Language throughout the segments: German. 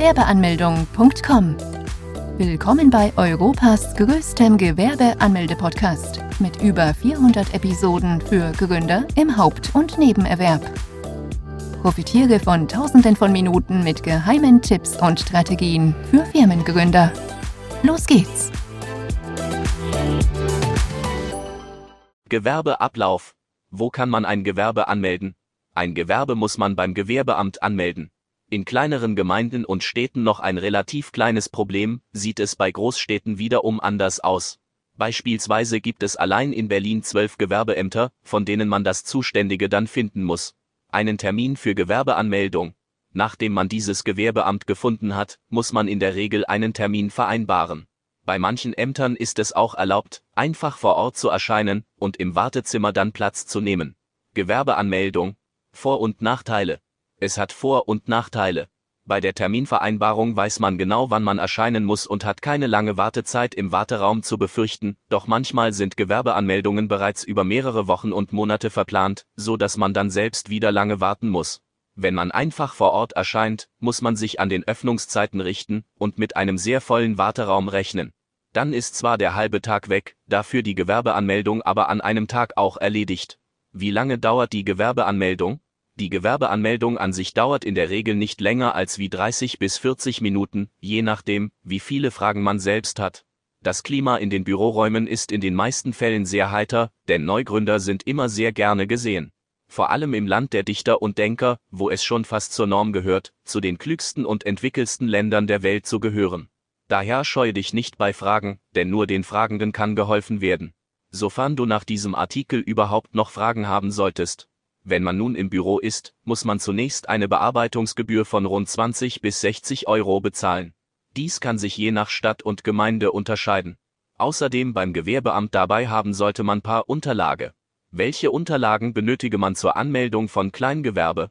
Gewerbeanmeldung.com. Willkommen bei Europas größtem Gewerbeanmelde-Podcast mit über 400 Episoden für Gründer im Haupt- und Nebenerwerb. Profitiere von Tausenden von Minuten mit geheimen Tipps und Strategien für Firmengründer. Los geht's! Gewerbeablauf. Wo kann man ein Gewerbe anmelden? Ein Gewerbe muss man beim Gewerbeamt anmelden. In kleineren Gemeinden und Städten noch ein relativ kleines Problem, sieht es bei Großstädten wiederum anders aus. Beispielsweise gibt es allein in Berlin zwölf Gewerbeämter, von denen man das Zuständige dann finden muss. Einen Termin für Gewerbeanmeldung. Nachdem man dieses Gewerbeamt gefunden hat, muss man in der Regel einen Termin vereinbaren. Bei manchen Ämtern ist es auch erlaubt, einfach vor Ort zu erscheinen und im Wartezimmer dann Platz zu nehmen. Gewerbeanmeldung. Vor- und Nachteile. Es hat Vor- und Nachteile. Bei der Terminvereinbarung weiß man genau, wann man erscheinen muss und hat keine lange Wartezeit im Warteraum zu befürchten, doch manchmal sind Gewerbeanmeldungen bereits über mehrere Wochen und Monate verplant, so dass man dann selbst wieder lange warten muss. Wenn man einfach vor Ort erscheint, muss man sich an den Öffnungszeiten richten und mit einem sehr vollen Warteraum rechnen. Dann ist zwar der halbe Tag weg, dafür die Gewerbeanmeldung aber an einem Tag auch erledigt. Wie lange dauert die Gewerbeanmeldung? Die Gewerbeanmeldung an sich dauert in der Regel nicht länger als wie 30 bis 40 Minuten, je nachdem, wie viele Fragen man selbst hat. Das Klima in den Büroräumen ist in den meisten Fällen sehr heiter, denn Neugründer sind immer sehr gerne gesehen. Vor allem im Land der Dichter und Denker, wo es schon fast zur Norm gehört, zu den klügsten und entwickelsten Ländern der Welt zu gehören. Daher scheue dich nicht bei Fragen, denn nur den Fragenden kann geholfen werden. Sofern du nach diesem Artikel überhaupt noch Fragen haben solltest. Wenn man nun im Büro ist, muss man zunächst eine Bearbeitungsgebühr von rund 20 bis 60 Euro bezahlen. Dies kann sich je nach Stadt und Gemeinde unterscheiden. Außerdem beim Gewerbeamt dabei haben sollte man paar Unterlage. Welche Unterlagen benötige man zur Anmeldung von Kleingewerbe,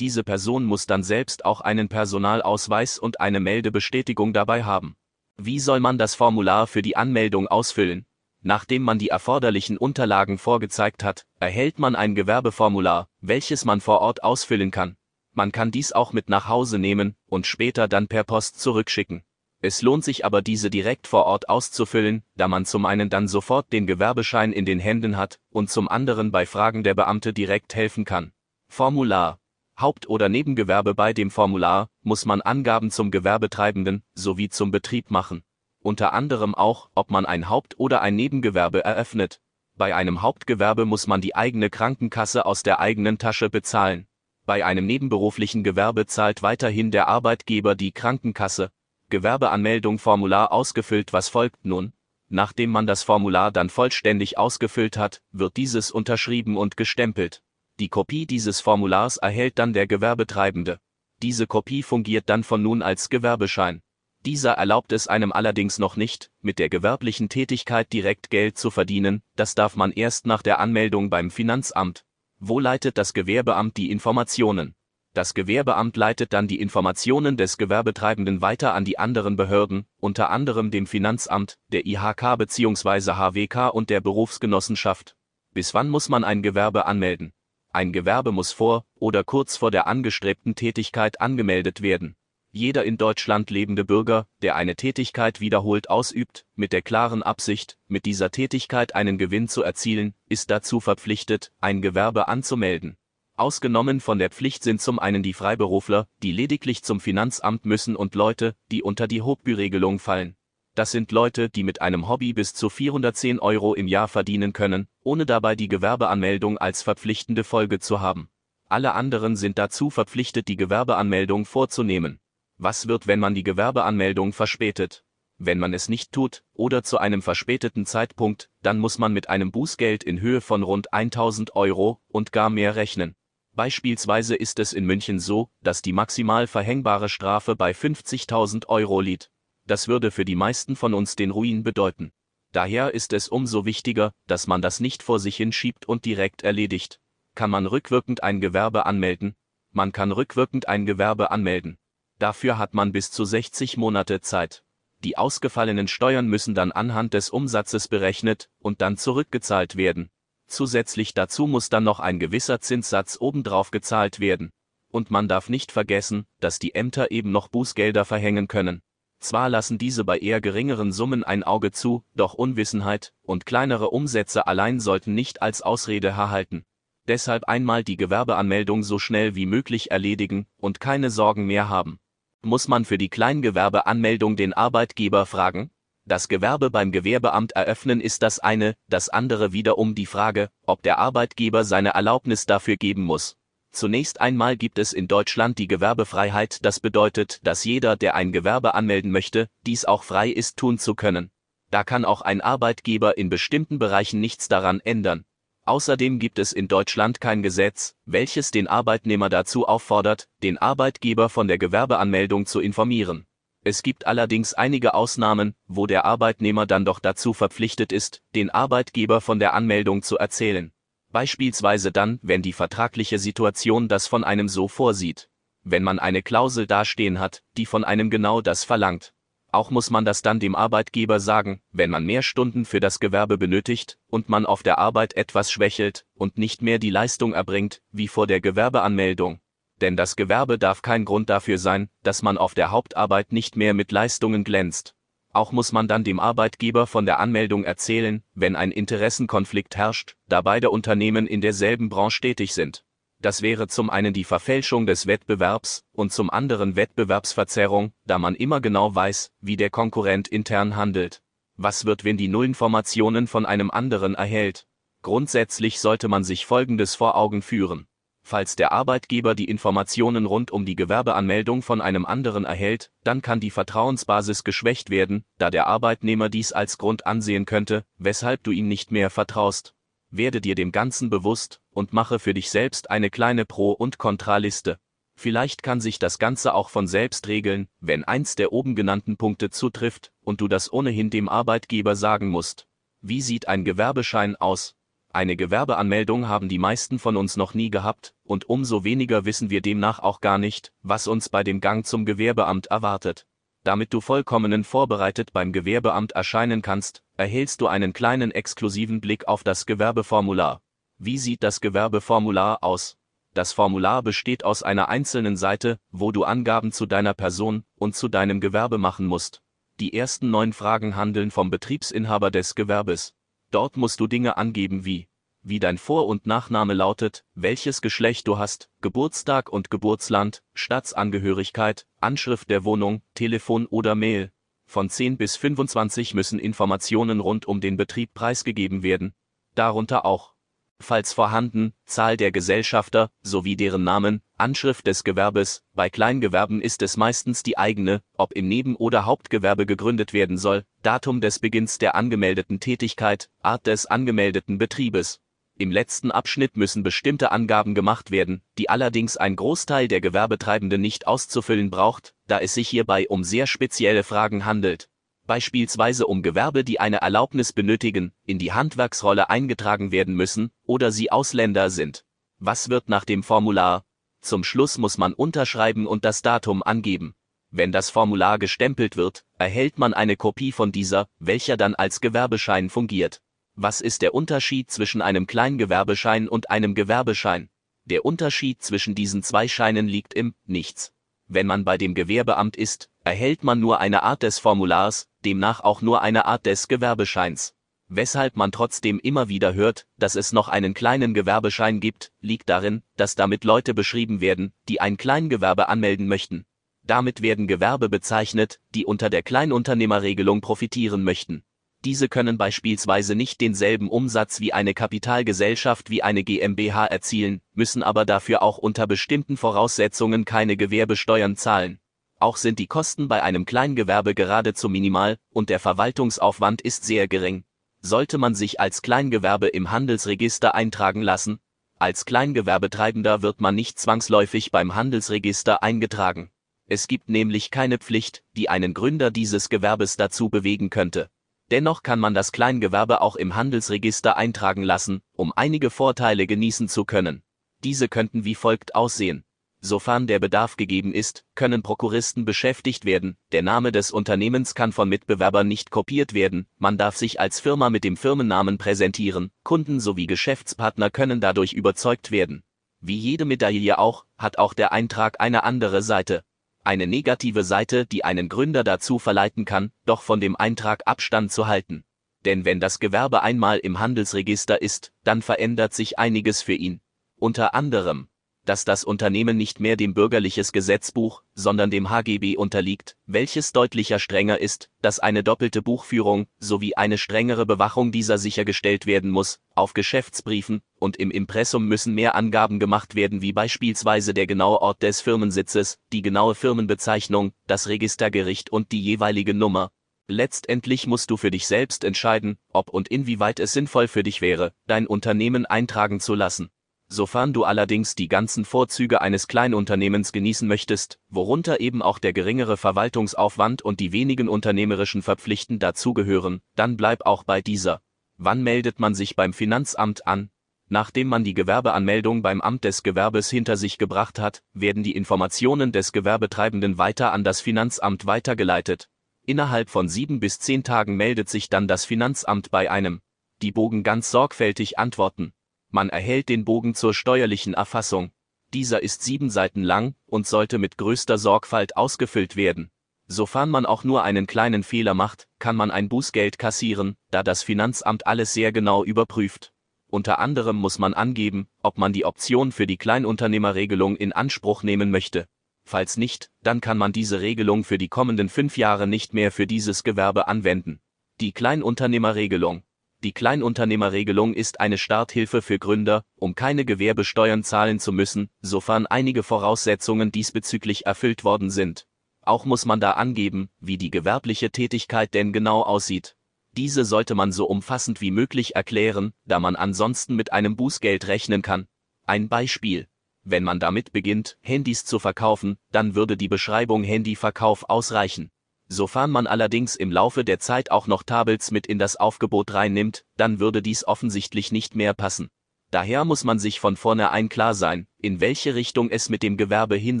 Diese Person muss dann selbst auch einen Personalausweis und eine Meldebestätigung dabei haben. Wie soll man das Formular für die Anmeldung ausfüllen? Nachdem man die erforderlichen Unterlagen vorgezeigt hat, erhält man ein Gewerbeformular, welches man vor Ort ausfüllen kann. Man kann dies auch mit nach Hause nehmen und später dann per Post zurückschicken. Es lohnt sich aber diese direkt vor Ort auszufüllen, da man zum einen dann sofort den Gewerbeschein in den Händen hat und zum anderen bei Fragen der Beamte direkt helfen kann. Formular Haupt- oder Nebengewerbe bei dem Formular muss man Angaben zum Gewerbetreibenden sowie zum Betrieb machen. Unter anderem auch, ob man ein Haupt- oder ein Nebengewerbe eröffnet. Bei einem Hauptgewerbe muss man die eigene Krankenkasse aus der eigenen Tasche bezahlen. Bei einem nebenberuflichen Gewerbe zahlt weiterhin der Arbeitgeber die Krankenkasse. Gewerbeanmeldung Formular ausgefüllt Was folgt nun? Nachdem man das Formular dann vollständig ausgefüllt hat, wird dieses unterschrieben und gestempelt. Die Kopie dieses Formulars erhält dann der Gewerbetreibende. Diese Kopie fungiert dann von nun als Gewerbeschein. Dieser erlaubt es einem allerdings noch nicht, mit der gewerblichen Tätigkeit direkt Geld zu verdienen, das darf man erst nach der Anmeldung beim Finanzamt. Wo leitet das Gewerbeamt die Informationen? Das Gewerbeamt leitet dann die Informationen des Gewerbetreibenden weiter an die anderen Behörden, unter anderem dem Finanzamt, der IHK bzw. HWK und der Berufsgenossenschaft. Bis wann muss man ein Gewerbe anmelden? Ein Gewerbe muss vor oder kurz vor der angestrebten Tätigkeit angemeldet werden. Jeder in Deutschland lebende Bürger, der eine Tätigkeit wiederholt ausübt, mit der klaren Absicht, mit dieser Tätigkeit einen Gewinn zu erzielen, ist dazu verpflichtet, ein Gewerbe anzumelden. Ausgenommen von der Pflicht sind zum einen die Freiberufler, die lediglich zum Finanzamt müssen und Leute, die unter die Hobbyregelung fallen. Das sind Leute, die mit einem Hobby bis zu 410 Euro im Jahr verdienen können, ohne dabei die Gewerbeanmeldung als verpflichtende Folge zu haben. Alle anderen sind dazu verpflichtet, die Gewerbeanmeldung vorzunehmen. Was wird, wenn man die Gewerbeanmeldung verspätet? Wenn man es nicht tut, oder zu einem verspäteten Zeitpunkt, dann muss man mit einem Bußgeld in Höhe von rund 1000 Euro und gar mehr rechnen. Beispielsweise ist es in München so, dass die maximal verhängbare Strafe bei 50.000 Euro liegt. Das würde für die meisten von uns den Ruin bedeuten. Daher ist es umso wichtiger, dass man das nicht vor sich hinschiebt und direkt erledigt. Kann man rückwirkend ein Gewerbe anmelden? Man kann rückwirkend ein Gewerbe anmelden. Dafür hat man bis zu 60 Monate Zeit. Die ausgefallenen Steuern müssen dann anhand des Umsatzes berechnet und dann zurückgezahlt werden. Zusätzlich dazu muss dann noch ein gewisser Zinssatz obendrauf gezahlt werden. Und man darf nicht vergessen, dass die Ämter eben noch Bußgelder verhängen können. Zwar lassen diese bei eher geringeren Summen ein Auge zu, doch Unwissenheit und kleinere Umsätze allein sollten nicht als Ausrede herhalten. Deshalb einmal die Gewerbeanmeldung so schnell wie möglich erledigen und keine Sorgen mehr haben. Muss man für die Kleingewerbeanmeldung den Arbeitgeber fragen? Das Gewerbe beim Gewerbeamt eröffnen ist das eine, das andere wiederum die Frage, ob der Arbeitgeber seine Erlaubnis dafür geben muss. Zunächst einmal gibt es in Deutschland die Gewerbefreiheit, das bedeutet, dass jeder, der ein Gewerbe anmelden möchte, dies auch frei ist tun zu können. Da kann auch ein Arbeitgeber in bestimmten Bereichen nichts daran ändern. Außerdem gibt es in Deutschland kein Gesetz, welches den Arbeitnehmer dazu auffordert, den Arbeitgeber von der Gewerbeanmeldung zu informieren. Es gibt allerdings einige Ausnahmen, wo der Arbeitnehmer dann doch dazu verpflichtet ist, den Arbeitgeber von der Anmeldung zu erzählen. Beispielsweise dann, wenn die vertragliche Situation das von einem so vorsieht. Wenn man eine Klausel dastehen hat, die von einem genau das verlangt. Auch muss man das dann dem Arbeitgeber sagen, wenn man mehr Stunden für das Gewerbe benötigt und man auf der Arbeit etwas schwächelt und nicht mehr die Leistung erbringt, wie vor der Gewerbeanmeldung denn das Gewerbe darf kein Grund dafür sein, dass man auf der Hauptarbeit nicht mehr mit Leistungen glänzt. Auch muss man dann dem Arbeitgeber von der Anmeldung erzählen, wenn ein Interessenkonflikt herrscht, da beide Unternehmen in derselben Branche tätig sind. Das wäre zum einen die Verfälschung des Wettbewerbs und zum anderen Wettbewerbsverzerrung, da man immer genau weiß, wie der Konkurrent intern handelt. Was wird, wenn die Nullinformationen von einem anderen erhält? Grundsätzlich sollte man sich Folgendes vor Augen führen. Falls der Arbeitgeber die Informationen rund um die Gewerbeanmeldung von einem anderen erhält, dann kann die Vertrauensbasis geschwächt werden, da der Arbeitnehmer dies als Grund ansehen könnte, weshalb du ihm nicht mehr vertraust. Werde dir dem Ganzen bewusst und mache für dich selbst eine kleine Pro- und Kontraliste. Vielleicht kann sich das Ganze auch von selbst regeln, wenn eins der oben genannten Punkte zutrifft und du das ohnehin dem Arbeitgeber sagen musst. Wie sieht ein Gewerbeschein aus? Eine Gewerbeanmeldung haben die meisten von uns noch nie gehabt, und umso weniger wissen wir demnach auch gar nicht, was uns bei dem Gang zum Gewerbeamt erwartet. Damit du vollkommenen vorbereitet beim Gewerbeamt erscheinen kannst, erhältst du einen kleinen exklusiven Blick auf das Gewerbeformular. Wie sieht das Gewerbeformular aus? Das Formular besteht aus einer einzelnen Seite, wo du Angaben zu deiner Person und zu deinem Gewerbe machen musst. Die ersten neun Fragen handeln vom Betriebsinhaber des Gewerbes. Dort musst du Dinge angeben wie, wie dein Vor- und Nachname lautet, welches Geschlecht du hast, Geburtstag und Geburtsland, Staatsangehörigkeit, Anschrift der Wohnung, Telefon oder Mail. Von 10 bis 25 müssen Informationen rund um den Betrieb preisgegeben werden. Darunter auch falls vorhanden, Zahl der Gesellschafter sowie deren Namen, Anschrift des Gewerbes, bei Kleingewerben ist es meistens die eigene, ob im Neben- oder Hauptgewerbe gegründet werden soll, Datum des Beginns der angemeldeten Tätigkeit, Art des angemeldeten Betriebes. Im letzten Abschnitt müssen bestimmte Angaben gemacht werden, die allerdings ein Großteil der Gewerbetreibenden nicht auszufüllen braucht, da es sich hierbei um sehr spezielle Fragen handelt beispielsweise um Gewerbe, die eine Erlaubnis benötigen, in die Handwerksrolle eingetragen werden müssen oder sie Ausländer sind. Was wird nach dem Formular? Zum Schluss muss man unterschreiben und das Datum angeben. Wenn das Formular gestempelt wird, erhält man eine Kopie von dieser, welcher dann als Gewerbeschein fungiert. Was ist der Unterschied zwischen einem Kleingewerbeschein und einem Gewerbeschein? Der Unterschied zwischen diesen zwei Scheinen liegt im Nichts. Wenn man bei dem Gewerbeamt ist, erhält man nur eine Art des Formulars, demnach auch nur eine Art des Gewerbescheins. Weshalb man trotzdem immer wieder hört, dass es noch einen kleinen Gewerbeschein gibt, liegt darin, dass damit Leute beschrieben werden, die ein Kleingewerbe anmelden möchten. Damit werden Gewerbe bezeichnet, die unter der Kleinunternehmerregelung profitieren möchten. Diese können beispielsweise nicht denselben Umsatz wie eine Kapitalgesellschaft wie eine GmbH erzielen, müssen aber dafür auch unter bestimmten Voraussetzungen keine Gewerbesteuern zahlen. Auch sind die Kosten bei einem Kleingewerbe geradezu minimal und der Verwaltungsaufwand ist sehr gering. Sollte man sich als Kleingewerbe im Handelsregister eintragen lassen? Als Kleingewerbetreibender wird man nicht zwangsläufig beim Handelsregister eingetragen. Es gibt nämlich keine Pflicht, die einen Gründer dieses Gewerbes dazu bewegen könnte. Dennoch kann man das Kleingewerbe auch im Handelsregister eintragen lassen, um einige Vorteile genießen zu können. Diese könnten wie folgt aussehen. Sofern der Bedarf gegeben ist, können Prokuristen beschäftigt werden, der Name des Unternehmens kann von Mitbewerbern nicht kopiert werden, man darf sich als Firma mit dem Firmennamen präsentieren, Kunden sowie Geschäftspartner können dadurch überzeugt werden. Wie jede Medaille auch, hat auch der Eintrag eine andere Seite. Eine negative Seite, die einen Gründer dazu verleiten kann, doch von dem Eintrag Abstand zu halten. Denn wenn das Gewerbe einmal im Handelsregister ist, dann verändert sich einiges für ihn. Unter anderem dass das Unternehmen nicht mehr dem bürgerliches Gesetzbuch, sondern dem HGB unterliegt, welches deutlicher strenger ist, dass eine doppelte Buchführung sowie eine strengere Bewachung dieser sichergestellt werden muss, auf Geschäftsbriefen und im Impressum müssen mehr Angaben gemacht werden wie beispielsweise der genaue Ort des Firmensitzes, die genaue Firmenbezeichnung, das Registergericht und die jeweilige Nummer. Letztendlich musst du für dich selbst entscheiden, ob und inwieweit es sinnvoll für dich wäre, dein Unternehmen eintragen zu lassen. Sofern du allerdings die ganzen Vorzüge eines Kleinunternehmens genießen möchtest, worunter eben auch der geringere Verwaltungsaufwand und die wenigen unternehmerischen Verpflichten dazugehören, dann bleib auch bei dieser. Wann meldet man sich beim Finanzamt an? Nachdem man die Gewerbeanmeldung beim Amt des Gewerbes hinter sich gebracht hat, werden die Informationen des Gewerbetreibenden weiter an das Finanzamt weitergeleitet. Innerhalb von sieben bis zehn Tagen meldet sich dann das Finanzamt bei einem. Die Bogen ganz sorgfältig antworten. Man erhält den Bogen zur steuerlichen Erfassung. Dieser ist sieben Seiten lang und sollte mit größter Sorgfalt ausgefüllt werden. Sofern man auch nur einen kleinen Fehler macht, kann man ein Bußgeld kassieren, da das Finanzamt alles sehr genau überprüft. Unter anderem muss man angeben, ob man die Option für die Kleinunternehmerregelung in Anspruch nehmen möchte. Falls nicht, dann kann man diese Regelung für die kommenden fünf Jahre nicht mehr für dieses Gewerbe anwenden. Die Kleinunternehmerregelung die Kleinunternehmerregelung ist eine Starthilfe für Gründer, um keine Gewerbesteuern zahlen zu müssen, sofern einige Voraussetzungen diesbezüglich erfüllt worden sind. Auch muss man da angeben, wie die gewerbliche Tätigkeit denn genau aussieht. Diese sollte man so umfassend wie möglich erklären, da man ansonsten mit einem Bußgeld rechnen kann. Ein Beispiel. Wenn man damit beginnt, Handys zu verkaufen, dann würde die Beschreibung Handyverkauf ausreichen. Sofern man allerdings im Laufe der Zeit auch noch Tables mit in das Aufgebot reinnimmt, dann würde dies offensichtlich nicht mehr passen. Daher muss man sich von vornherein klar sein, in welche Richtung es mit dem Gewerbe hin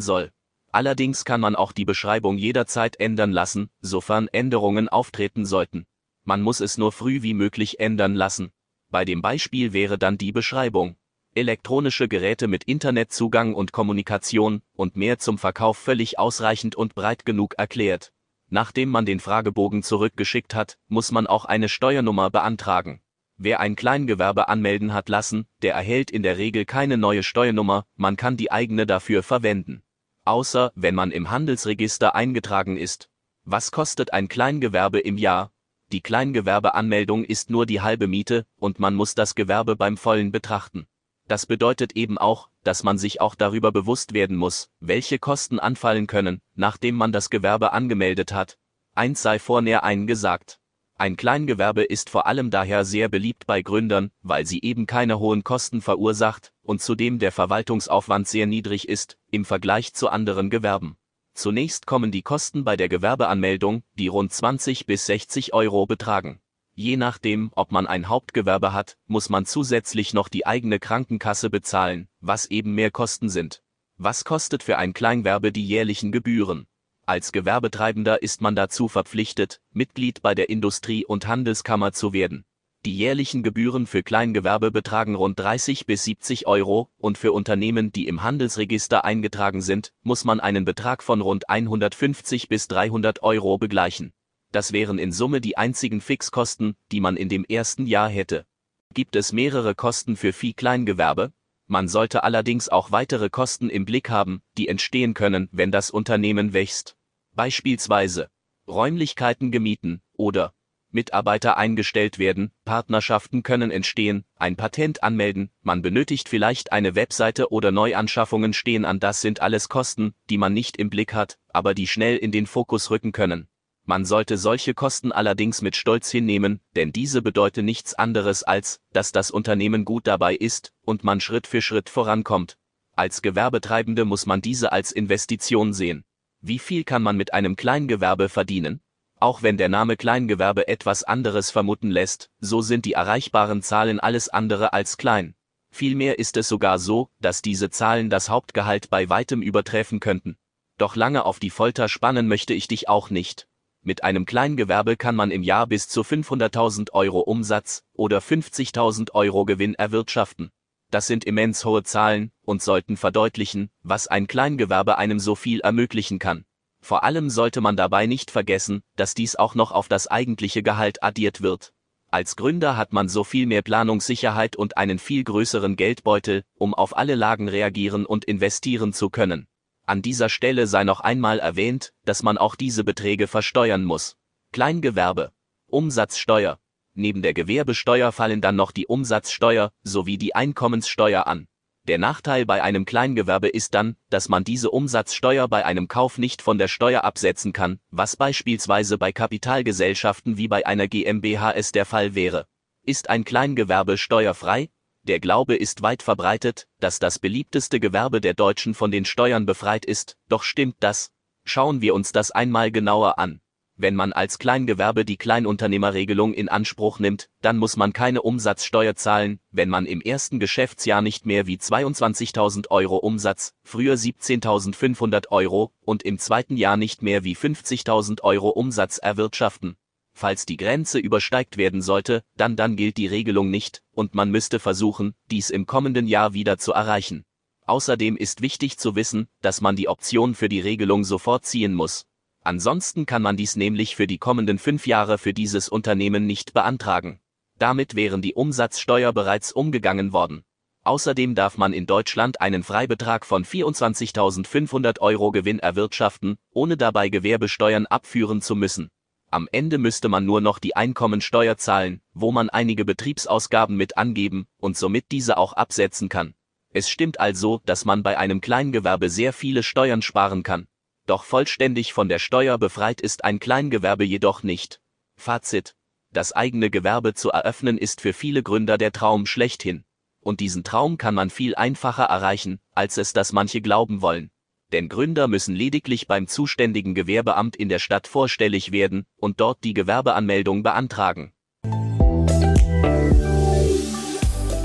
soll. Allerdings kann man auch die Beschreibung jederzeit ändern lassen, sofern Änderungen auftreten sollten. Man muss es nur früh wie möglich ändern lassen. Bei dem Beispiel wäre dann die Beschreibung. Elektronische Geräte mit Internetzugang und Kommunikation und mehr zum Verkauf völlig ausreichend und breit genug erklärt. Nachdem man den Fragebogen zurückgeschickt hat, muss man auch eine Steuernummer beantragen. Wer ein Kleingewerbe anmelden hat lassen, der erhält in der Regel keine neue Steuernummer, man kann die eigene dafür verwenden. Außer, wenn man im Handelsregister eingetragen ist. Was kostet ein Kleingewerbe im Jahr? Die Kleingewerbeanmeldung ist nur die halbe Miete, und man muss das Gewerbe beim vollen betrachten. Das bedeutet eben auch, dass man sich auch darüber bewusst werden muss, welche Kosten anfallen können, nachdem man das Gewerbe angemeldet hat. Eins sei vornäher einen gesagt. Ein Kleingewerbe ist vor allem daher sehr beliebt bei Gründern, weil sie eben keine hohen Kosten verursacht und zudem der Verwaltungsaufwand sehr niedrig ist, im Vergleich zu anderen Gewerben. Zunächst kommen die Kosten bei der Gewerbeanmeldung, die rund 20 bis 60 Euro betragen. Je nachdem, ob man ein Hauptgewerbe hat, muss man zusätzlich noch die eigene Krankenkasse bezahlen, was eben mehr Kosten sind. Was kostet für ein Kleinwerbe die jährlichen Gebühren? Als Gewerbetreibender ist man dazu verpflichtet, Mitglied bei der Industrie- und Handelskammer zu werden. Die jährlichen Gebühren für Kleingewerbe betragen rund 30 bis 70 Euro und für Unternehmen, die im Handelsregister eingetragen sind, muss man einen Betrag von rund 150 bis 300 Euro begleichen. Das wären in Summe die einzigen Fixkosten, die man in dem ersten Jahr hätte. Gibt es mehrere Kosten für Vieh-Kleingewerbe? Man sollte allerdings auch weitere Kosten im Blick haben, die entstehen können, wenn das Unternehmen wächst. Beispielsweise Räumlichkeiten gemieten oder Mitarbeiter eingestellt werden, Partnerschaften können entstehen, ein Patent anmelden, man benötigt vielleicht eine Webseite oder Neuanschaffungen stehen an, das sind alles Kosten, die man nicht im Blick hat, aber die schnell in den Fokus rücken können. Man sollte solche Kosten allerdings mit Stolz hinnehmen, denn diese bedeuten nichts anderes als, dass das Unternehmen gut dabei ist und man Schritt für Schritt vorankommt. Als Gewerbetreibende muss man diese als Investition sehen. Wie viel kann man mit einem Kleingewerbe verdienen? Auch wenn der Name Kleingewerbe etwas anderes vermuten lässt, so sind die erreichbaren Zahlen alles andere als klein. Vielmehr ist es sogar so, dass diese Zahlen das Hauptgehalt bei weitem übertreffen könnten. Doch lange auf die Folter spannen möchte ich dich auch nicht. Mit einem Kleingewerbe kann man im Jahr bis zu 500.000 Euro Umsatz oder 50.000 Euro Gewinn erwirtschaften. Das sind immens hohe Zahlen und sollten verdeutlichen, was ein Kleingewerbe einem so viel ermöglichen kann. Vor allem sollte man dabei nicht vergessen, dass dies auch noch auf das eigentliche Gehalt addiert wird. Als Gründer hat man so viel mehr Planungssicherheit und einen viel größeren Geldbeutel, um auf alle Lagen reagieren und investieren zu können. An dieser Stelle sei noch einmal erwähnt, dass man auch diese Beträge versteuern muss. Kleingewerbe. Umsatzsteuer. Neben der Gewerbesteuer fallen dann noch die Umsatzsteuer sowie die Einkommenssteuer an. Der Nachteil bei einem Kleingewerbe ist dann, dass man diese Umsatzsteuer bei einem Kauf nicht von der Steuer absetzen kann, was beispielsweise bei Kapitalgesellschaften wie bei einer GmbH es der Fall wäre. Ist ein Kleingewerbe steuerfrei? Der Glaube ist weit verbreitet, dass das beliebteste Gewerbe der Deutschen von den Steuern befreit ist, doch stimmt das? Schauen wir uns das einmal genauer an. Wenn man als Kleingewerbe die Kleinunternehmerregelung in Anspruch nimmt, dann muss man keine Umsatzsteuer zahlen, wenn man im ersten Geschäftsjahr nicht mehr wie 22.000 Euro Umsatz, früher 17.500 Euro, und im zweiten Jahr nicht mehr wie 50.000 Euro Umsatz erwirtschaften. Falls die Grenze übersteigt werden sollte, dann dann gilt die Regelung nicht, und man müsste versuchen, dies im kommenden Jahr wieder zu erreichen. Außerdem ist wichtig zu wissen, dass man die Option für die Regelung sofort ziehen muss. Ansonsten kann man dies nämlich für die kommenden fünf Jahre für dieses Unternehmen nicht beantragen. Damit wären die Umsatzsteuer bereits umgegangen worden. Außerdem darf man in Deutschland einen Freibetrag von 24.500 Euro Gewinn erwirtschaften, ohne dabei Gewerbesteuern abführen zu müssen. Am Ende müsste man nur noch die Einkommensteuer zahlen, wo man einige Betriebsausgaben mit angeben und somit diese auch absetzen kann. Es stimmt also, dass man bei einem Kleingewerbe sehr viele Steuern sparen kann. Doch vollständig von der Steuer befreit ist ein Kleingewerbe jedoch nicht. Fazit. Das eigene Gewerbe zu eröffnen ist für viele Gründer der Traum schlechthin. Und diesen Traum kann man viel einfacher erreichen, als es das manche glauben wollen. Denn Gründer müssen lediglich beim zuständigen Gewerbeamt in der Stadt vorstellig werden und dort die Gewerbeanmeldung beantragen.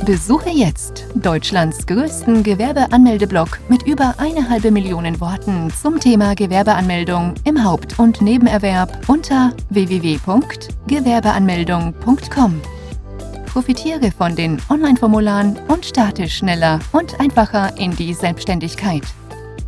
Besuche jetzt Deutschlands größten Gewerbeanmeldeblock mit über eine halbe Million Worten zum Thema Gewerbeanmeldung im Haupt- und Nebenerwerb unter www.gewerbeanmeldung.com. Profitiere von den Online-Formularen und starte schneller und einfacher in die Selbstständigkeit.